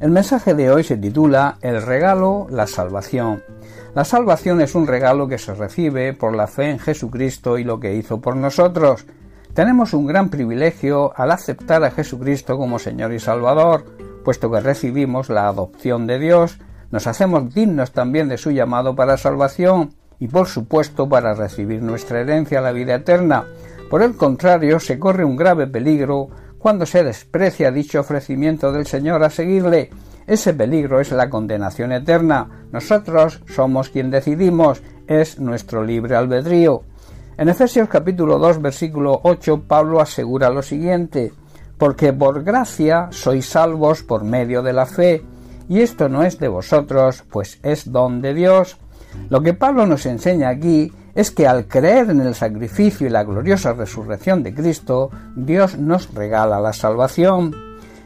El mensaje de hoy se titula El regalo, la salvación. La salvación es un regalo que se recibe por la fe en Jesucristo y lo que hizo por nosotros. Tenemos un gran privilegio al aceptar a Jesucristo como Señor y Salvador, puesto que recibimos la adopción de Dios, nos hacemos dignos también de su llamado para salvación y por supuesto para recibir nuestra herencia, la vida eterna. Por el contrario, se corre un grave peligro cuando se desprecia dicho ofrecimiento del Señor a seguirle. Ese peligro es la condenación eterna. Nosotros somos quien decidimos, es nuestro libre albedrío. En Efesios capítulo 2 versículo 8 Pablo asegura lo siguiente, porque por gracia sois salvos por medio de la fe, y esto no es de vosotros, pues es don de Dios. Lo que Pablo nos enseña aquí es que al creer en el sacrificio y la gloriosa resurrección de Cristo, Dios nos regala la salvación.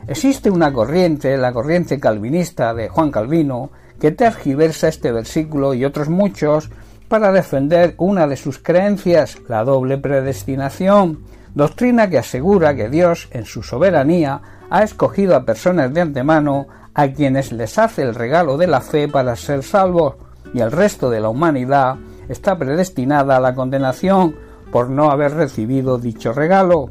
Existe una corriente, la corriente calvinista de Juan Calvino, que tergiversa este versículo y otros muchos para defender una de sus creencias, la doble predestinación, doctrina que asegura que Dios, en su soberanía, ha escogido a personas de antemano a quienes les hace el regalo de la fe para ser salvos, y el resto de la humanidad está predestinada a la condenación por no haber recibido dicho regalo.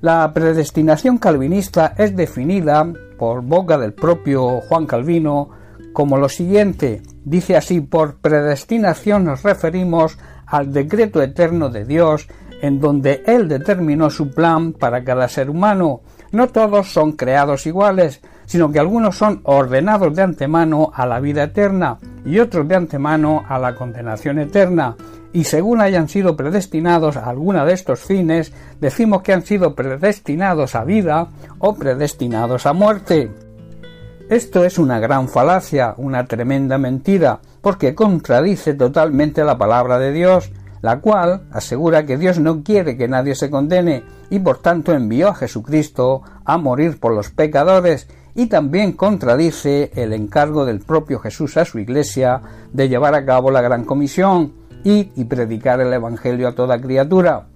La predestinación calvinista es definida por boca del propio Juan Calvino como lo siguiente. Dice así, por predestinación nos referimos al decreto eterno de Dios en donde Él determinó su plan para cada ser humano. No todos son creados iguales, sino que algunos son ordenados de antemano a la vida eterna y otros de antemano a la condenación eterna, y según hayan sido predestinados a alguna de estos fines, decimos que han sido predestinados a vida o predestinados a muerte. Esto es una gran falacia, una tremenda mentira, porque contradice totalmente la palabra de Dios, la cual asegura que Dios no quiere que nadie se condene y por tanto envió a Jesucristo a morir por los pecadores y también contradice el encargo del propio Jesús a su iglesia de llevar a cabo la gran comisión, y predicar el Evangelio a toda criatura.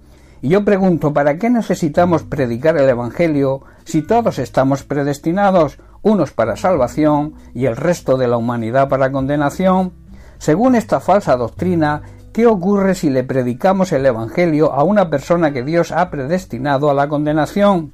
Y yo pregunto, ¿para qué necesitamos predicar el Evangelio si todos estamos predestinados, unos para salvación y el resto de la humanidad para condenación? Según esta falsa doctrina, ¿qué ocurre si le predicamos el Evangelio a una persona que Dios ha predestinado a la condenación?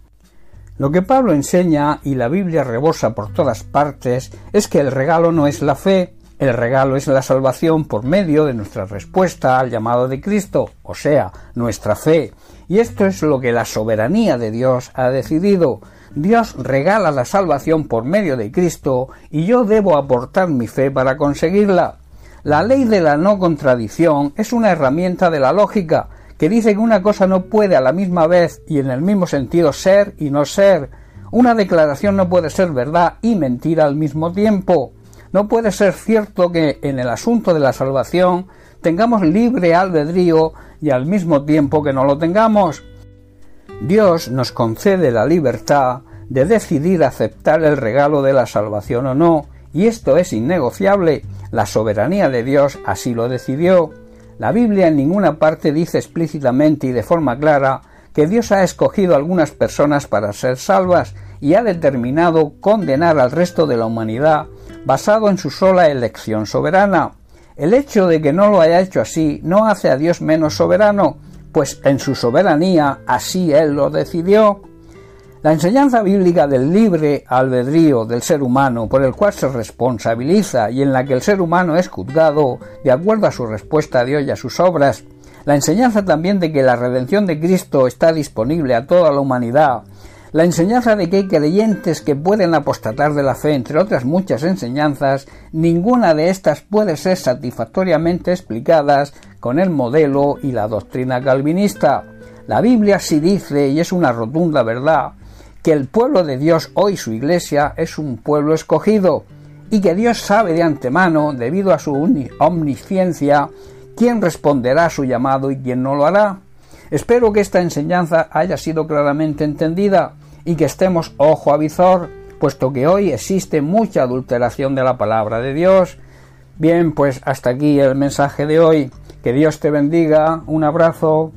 Lo que Pablo enseña y la Biblia rebosa por todas partes es que el regalo no es la fe, el regalo es la salvación por medio de nuestra respuesta al llamado de Cristo, o sea, nuestra fe. Y esto es lo que la soberanía de Dios ha decidido. Dios regala la salvación por medio de Cristo y yo debo aportar mi fe para conseguirla. La ley de la no contradicción es una herramienta de la lógica que dice que una cosa no puede a la misma vez y en el mismo sentido ser y no ser. Una declaración no puede ser verdad y mentira al mismo tiempo. No puede ser cierto que en el asunto de la salvación tengamos libre albedrío y al mismo tiempo que no lo tengamos. Dios nos concede la libertad de decidir aceptar el regalo de la salvación o no, y esto es innegociable. La soberanía de Dios así lo decidió. La Biblia en ninguna parte dice explícitamente y de forma clara que Dios ha escogido a algunas personas para ser salvas y ha determinado condenar al resto de la humanidad basado en su sola elección soberana. El hecho de que no lo haya hecho así no hace a Dios menos soberano, pues en su soberanía así Él lo decidió. La enseñanza bíblica del libre albedrío del ser humano por el cual se responsabiliza y en la que el ser humano es juzgado de acuerdo a su respuesta a Dios y a sus obras, la enseñanza también de que la redención de Cristo está disponible a toda la humanidad, la enseñanza de que hay creyentes que pueden apostatar de la fe, entre otras muchas enseñanzas, ninguna de estas puede ser satisfactoriamente explicadas con el modelo y la doctrina calvinista. La Biblia sí dice, y es una rotunda verdad, que el pueblo de Dios hoy su iglesia es un pueblo escogido y que Dios sabe de antemano, debido a su omnisciencia, quién responderá a su llamado y quién no lo hará. Espero que esta enseñanza haya sido claramente entendida y que estemos ojo a visor, puesto que hoy existe mucha adulteración de la palabra de Dios. Bien, pues hasta aquí el mensaje de hoy. Que Dios te bendiga. Un abrazo.